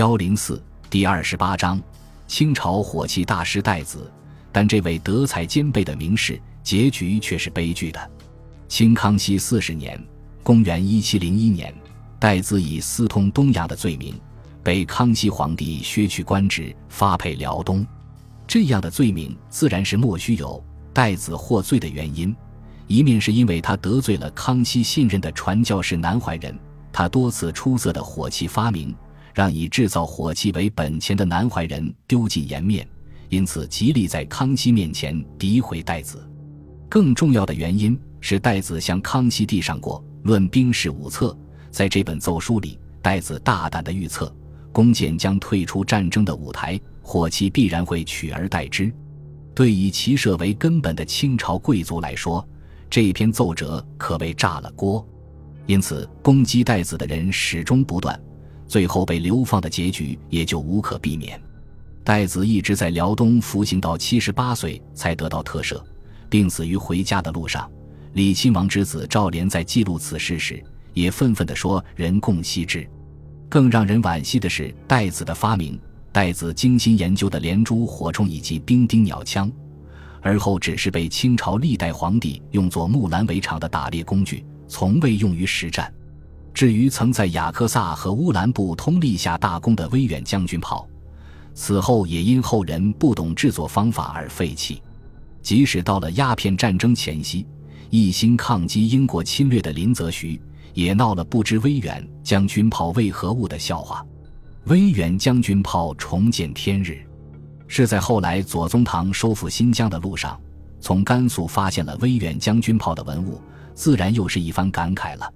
幺零四第二十八章，清朝火器大师戴子，但这位德才兼备的名士，结局却是悲剧的。清康熙四十年（公元一七零一年），戴子以私通东洋的罪名，被康熙皇帝削去官职，发配辽东。这样的罪名自然是莫须有。戴子获罪的原因，一面是因为他得罪了康熙信任的传教士南怀仁，他多次出色的火器发明。让以制造火器为本钱的南怀仁丢尽颜面，因此极力在康熙面前诋毁戴子。更重要的原因是戴子向康熙递上过《论兵事五策》，在这本奏书里，戴子大胆的预测弓箭将退出战争的舞台，火器必然会取而代之。对以骑射为根本的清朝贵族来说，这篇奏折可谓炸了锅。因此，攻击戴子的人始终不断。最后被流放的结局也就无可避免。戴子一直在辽东服刑到七十八岁才得到特赦，病死于回家的路上。李亲王之子赵濂在记录此事时，也愤愤地说：“人共惜之。”更让人惋惜的是，戴子的发明，戴子精心研究的连珠火铳以及兵丁鸟枪，而后只是被清朝历代皇帝用作木兰围场的打猎工具，从未用于实战。至于曾在雅克萨和乌兰布通立下大功的威远将军炮，此后也因后人不懂制作方法而废弃。即使到了鸦片战争前夕，一心抗击英国侵略的林则徐也闹了不知威远将军炮为何物的笑话。威远将军炮重见天日，是在后来左宗棠收复新疆的路上，从甘肃发现了威远将军炮的文物，自然又是一番感慨了。